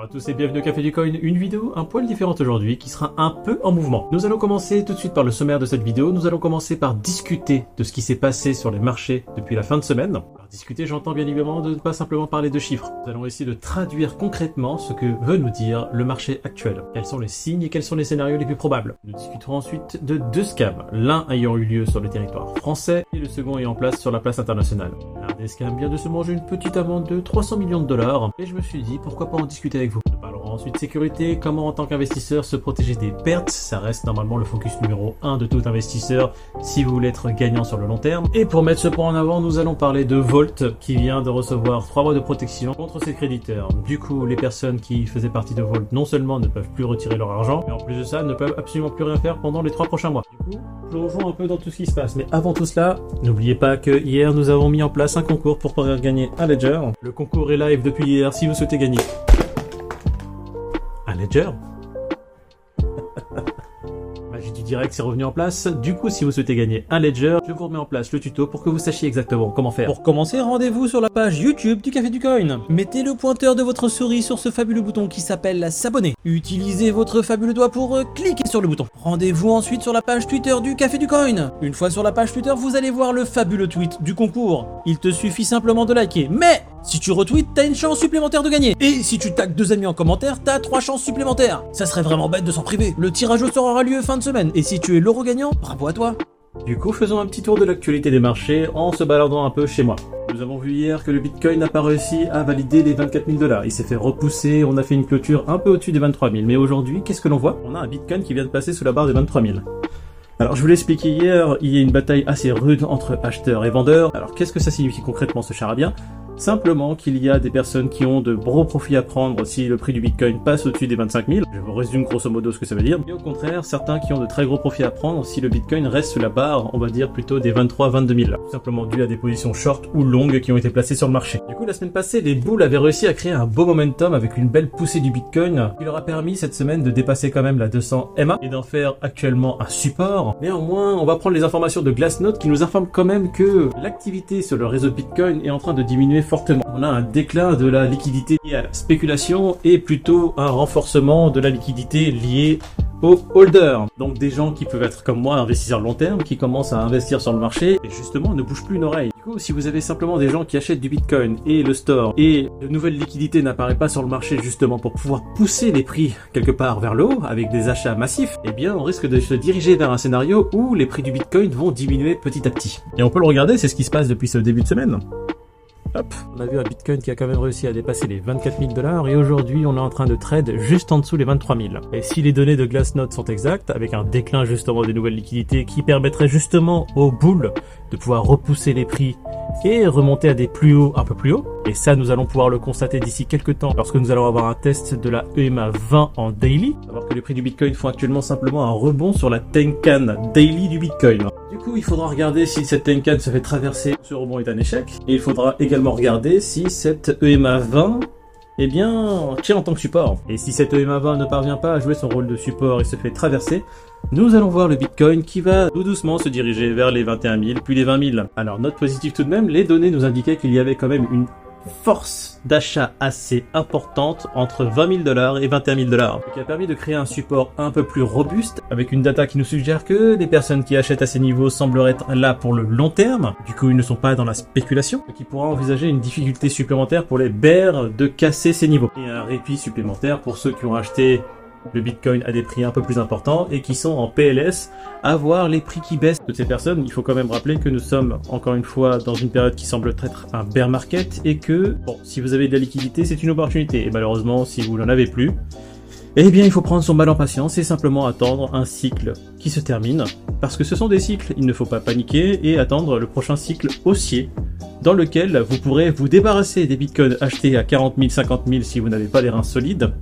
Bonjour à tous et bienvenue au Café du Coin, une vidéo un poil différente aujourd'hui qui sera un peu en mouvement. Nous allons commencer tout de suite par le sommaire de cette vidéo, nous allons commencer par discuter de ce qui s'est passé sur les marchés depuis la fin de semaine. Par discuter, j'entends bien évidemment de ne pas simplement parler de chiffres. Nous allons essayer de traduire concrètement ce que veut nous dire le marché actuel. Quels sont les signes et quels sont les scénarios les plus probables? Nous discuterons ensuite de deux scams, l'un ayant eu lieu sur le territoire français et le second ayant place sur la place internationale. L'un des scams vient de se manger une petite amende de 300 millions de dollars et je me suis dit pourquoi pas en discuter avec ensuite sécurité, comment en tant qu'investisseur se protéger des pertes, ça reste normalement le focus numéro 1 de tout investisseur si vous voulez être gagnant sur le long terme. Et pour mettre ce point en avant, nous allons parler de Volt qui vient de recevoir 3 mois de protection contre ses créditeurs. Du coup, les personnes qui faisaient partie de Volt non seulement ne peuvent plus retirer leur argent, mais en plus de ça ne peuvent absolument plus rien faire pendant les 3 prochains mois. Du coup, plongeons un peu dans tout ce qui se passe. Mais avant tout cela, n'oubliez pas que hier nous avons mis en place un concours pour pouvoir gagner un Ledger. Le concours est live depuis hier si vous souhaitez gagner Ledger. Magie du direct, c'est revenu en place. Du coup, si vous souhaitez gagner un Ledger, je vous remets en place le tuto pour que vous sachiez exactement comment faire. Pour commencer, rendez-vous sur la page YouTube du Café du Coin. Mettez le pointeur de votre souris sur ce fabuleux bouton qui s'appelle s'abonner. Utilisez votre fabuleux doigt pour euh, cliquer sur le bouton. Rendez-vous ensuite sur la page Twitter du Café du Coin. Une fois sur la page Twitter, vous allez voir le fabuleux tweet du concours. Il te suffit simplement de liker. Mais si tu retweets, t'as une chance supplémentaire de gagner. Et si tu tags deux amis en commentaire, t'as trois chances supplémentaires. Ça serait vraiment bête de s'en priver. Le tirage au sort aura lieu fin de semaine. Et si tu es l'euro gagnant, bravo à toi. Du coup, faisons un petit tour de l'actualité des marchés en se baladant un peu chez moi. Nous avons vu hier que le Bitcoin n'a pas réussi à valider les 24 000 dollars. Il s'est fait repousser, on a fait une clôture un peu au-dessus des 23 000. Mais aujourd'hui, qu'est-ce que l'on voit? On a un Bitcoin qui vient de passer sous la barre des 23 000. Alors je vous l'ai hier, il y a une bataille assez rude entre acheteurs et vendeurs. Alors qu'est-ce que ça signifie concrètement ce charabia? Simplement qu'il y a des personnes qui ont de gros profits à prendre si le prix du Bitcoin passe au-dessus des 25 000. Je vous résume grosso modo ce que ça veut dire. Et au contraire, certains qui ont de très gros profits à prendre si le Bitcoin reste sous la barre, on va dire plutôt des 23-22 000. Tout simplement dû à des positions short ou longues qui ont été placées sur le marché. Du coup, la semaine passée, les boules avaient réussi à créer un beau momentum avec une belle poussée du Bitcoin qui leur a permis cette semaine de dépasser quand même la 200 MA et d'en faire actuellement un support. Néanmoins, on va prendre les informations de Glassnode qui nous informent quand même que l'activité sur le réseau Bitcoin est en train de diminuer fortement. On a un déclin de la liquidité liée à la spéculation et plutôt un renforcement de la liquidité liée aux holders. Donc des gens qui peuvent être comme moi, investisseurs long terme, qui commencent à investir sur le marché et justement ne bougent plus une oreille. Du coup, si vous avez simplement des gens qui achètent du Bitcoin et le store et de nouvelles liquidités n'apparaissent pas sur le marché justement pour pouvoir pousser les prix quelque part vers le haut avec des achats massifs, eh bien on risque de se diriger vers un scénario où les prix du Bitcoin vont diminuer petit à petit. Et on peut le regarder, c'est ce qui se passe depuis ce début de semaine. Hop, on a vu un Bitcoin qui a quand même réussi à dépasser les 24 000 dollars et aujourd'hui on est en train de trade juste en dessous les 23 000. Et si les données de Glassnode sont exactes, avec un déclin justement des nouvelles liquidités qui permettrait justement aux boules de pouvoir repousser les prix et remonter à des plus hauts, un peu plus hauts, et ça nous allons pouvoir le constater d'ici quelques temps lorsque nous allons avoir un test de la EMA 20 en daily, alors que les prix du Bitcoin font actuellement simplement un rebond sur la Tenkan daily du Bitcoin. Du coup, il faudra regarder si cette Tenkan se fait traverser, ce rebond est un échec, et il faudra également regarder si cette EMA 20 eh bien, tient en tant que support. Et si cette EMA 20 ne parvient pas à jouer son rôle de support et se fait traverser, nous allons voir le Bitcoin qui va tout doucement se diriger vers les 21 000, puis les 20 000. Alors, note positive tout de même, les données nous indiquaient qu'il y avait quand même une force d'achat assez importante entre 20 000 dollars et 21 000 dollars, qui a permis de créer un support un peu plus robuste, avec une data qui nous suggère que les personnes qui achètent à ces niveaux sembleraient être là pour le long terme, du coup ils ne sont pas dans la spéculation, ce qui pourra envisager une difficulté supplémentaire pour les bears de casser ces niveaux, et un répit supplémentaire pour ceux qui ont acheté le Bitcoin à des prix un peu plus importants et qui sont en PLS à voir les prix qui baissent de ces personnes. Il faut quand même rappeler que nous sommes encore une fois dans une période qui semble être un bear market et que bon, si vous avez de la liquidité, c'est une opportunité. Et malheureusement, si vous n'en avez plus, eh bien, il faut prendre son mal en patience et simplement attendre un cycle qui se termine. Parce que ce sont des cycles, il ne faut pas paniquer et attendre le prochain cycle haussier dans lequel vous pourrez vous débarrasser des bitcoins achetés à 40 000, 50 000 si vous n'avez pas les reins solides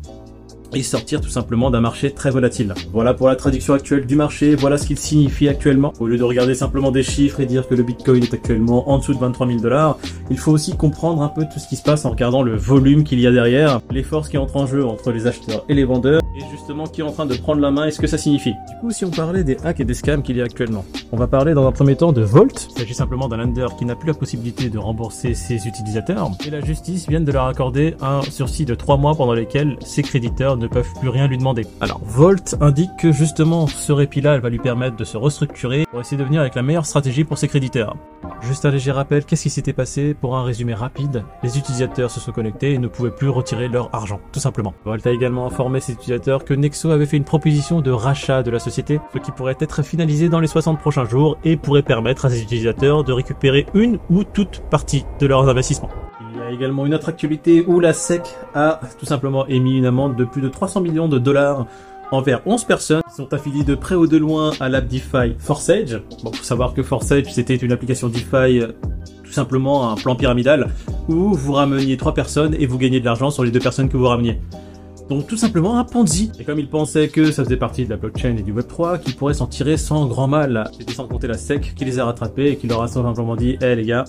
et sortir tout simplement d'un marché très volatile. Voilà pour la traduction actuelle du marché, voilà ce qu'il signifie actuellement. Au lieu de regarder simplement des chiffres et dire que le Bitcoin est actuellement en dessous de 23 000 dollars, il faut aussi comprendre un peu tout ce qui se passe en regardant le volume qu'il y a derrière, les forces qui entrent en jeu entre les acheteurs et les vendeurs, justement qui est en train de prendre la main et ce que ça signifie? Du coup, si on parlait des hacks et des scams qu'il y a actuellement, on va parler dans un premier temps de Volt. Il s'agit simplement d'un lender qui n'a plus la possibilité de rembourser ses utilisateurs et la justice vient de leur accorder un sursis de 3 mois pendant lesquels ses créditeurs ne peuvent plus rien lui demander. Alors, Volt indique que justement ce répit-là va lui permettre de se restructurer pour essayer de venir avec la meilleure stratégie pour ses créditeurs. Juste un léger rappel, qu'est-ce qui s'était passé? Pour un résumé rapide, les utilisateurs se sont connectés et ne pouvaient plus retirer leur argent, tout simplement. Volt a également informé ses utilisateurs que Nexo avait fait une proposition de rachat de la société, ce qui pourrait être finalisé dans les 60 prochains jours et pourrait permettre à ses utilisateurs de récupérer une ou toute partie de leurs investissements. Il y a également une autre actualité où la SEC a tout simplement émis une amende de plus de 300 millions de dollars envers 11 personnes qui sont affiliées de près ou de loin à l'app DeFi Forsage. Bon, faut savoir que Forsage, c'était une application DeFi euh, tout simplement un plan pyramidal où vous rameniez trois personnes et vous gagnez de l'argent sur les deux personnes que vous rameniez. Donc tout simplement un Ponzi. Et comme il pensait que ça faisait partie de la blockchain et du Web3, qu'il pourrait s'en tirer sans grand mal. C'était sans compter la SEC qui les a rattrapés et qui leur a simplement dit, hé les gars,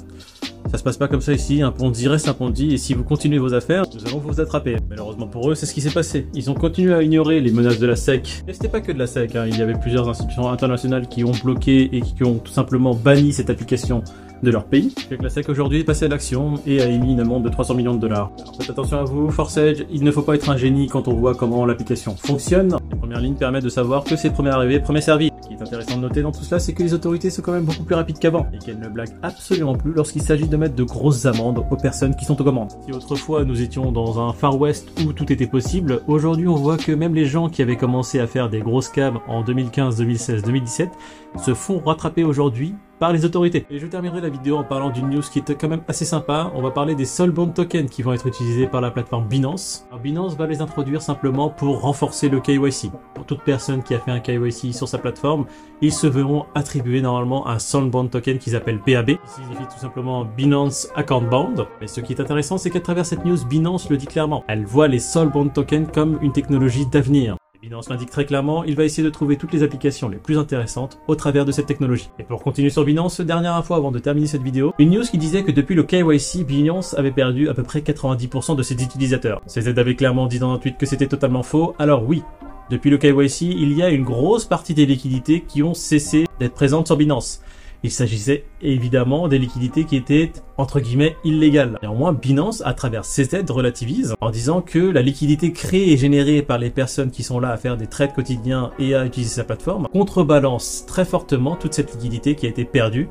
ça se passe pas comme ça ici, un Ponzi reste un Ponzi, et si vous continuez vos affaires, nous allons vous attraper. Malheureusement pour eux, c'est ce qui s'est passé. Ils ont continué à ignorer les menaces de la SEC. Et c'était pas que de la SEC, hein. il y avait plusieurs institutions internationales qui ont bloqué et qui ont tout simplement banni cette application de leur pays. la SEC aujourd'hui est passée à l'action et a émis une amende de 300 millions de dollars. faites attention à vous, Forsage, il ne faut pas être un génie quand on voit comment l'application fonctionne. Les premières lignes permettent de savoir que c'est premier arrivé, premier servi. Ce qui est intéressant de noter dans tout cela, c'est que les autorités sont quand même beaucoup plus rapides qu'avant et qu'elles ne blaguent absolument plus lorsqu'il s'agit de mettre de grosses amendes aux personnes qui sont aux commandes. Si autrefois nous étions dans un Far West où tout était possible, aujourd'hui on voit que même les gens qui avaient commencé à faire des grosses scams en 2015, 2016, 2017 se font rattraper aujourd'hui par les autorités. Et je terminerai la vidéo en parlant d'une news qui est quand même assez sympa. On va parler des Soulbound tokens qui vont être utilisés par la plateforme Binance. Alors Binance va les introduire simplement pour renforcer le KYC. Pour toute personne qui a fait un KYC sur sa plateforme, ils se verront attribuer normalement un Soulbound token qu'ils appellent PAB, qui signifie tout simplement Binance Account Bound. Mais ce qui est intéressant, c'est qu'à travers cette news, Binance le dit clairement. Elle voit les Soulbound tokens comme une technologie d'avenir. Binance l'indique très clairement, il va essayer de trouver toutes les applications les plus intéressantes au travers de cette technologie. Et pour continuer sur Binance, dernière info avant de terminer cette vidéo, une news qui disait que depuis le KYC, Binance avait perdu à peu près 90% de ses utilisateurs. CZ avait clairement dit dans un tweet que c'était totalement faux, alors oui, depuis le KYC, il y a une grosse partie des liquidités qui ont cessé d'être présentes sur Binance. Il s'agissait évidemment des liquidités qui étaient entre guillemets illégales. Néanmoins, Binance, à travers ses aides, relativise en disant que la liquidité créée et générée par les personnes qui sont là à faire des trades quotidiens et à utiliser sa plateforme contrebalance très fortement toute cette liquidité qui a été perdue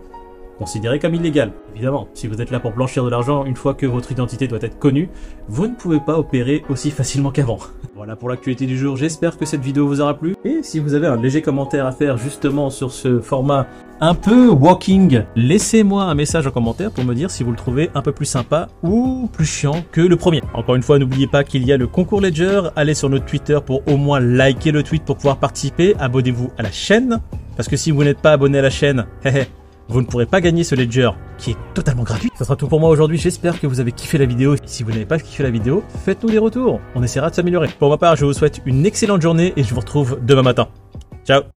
considérée comme illégale. Évidemment, si vous êtes là pour blanchir de l'argent une fois que votre identité doit être connue, vous ne pouvez pas opérer aussi facilement qu'avant. voilà pour l'actualité du jour, j'espère que cette vidéo vous aura plu. Et si vous avez un léger commentaire à faire justement sur ce format un peu walking, laissez-moi un message en commentaire pour me dire si vous le trouvez un peu plus sympa ou plus chiant que le premier. Encore une fois, n'oubliez pas qu'il y a le concours Ledger, allez sur notre Twitter pour au moins liker le tweet pour pouvoir participer, abonnez-vous à la chaîne, parce que si vous n'êtes pas abonné à la chaîne, vous ne pourrez pas gagner ce Ledger qui est totalement gratuit. Ce sera tout pour moi aujourd'hui, j'espère que vous avez kiffé la vidéo. si vous n'avez pas kiffé la vidéo, faites-nous des retours, on essaiera de s'améliorer. Pour ma part, je vous souhaite une excellente journée et je vous retrouve demain matin. Ciao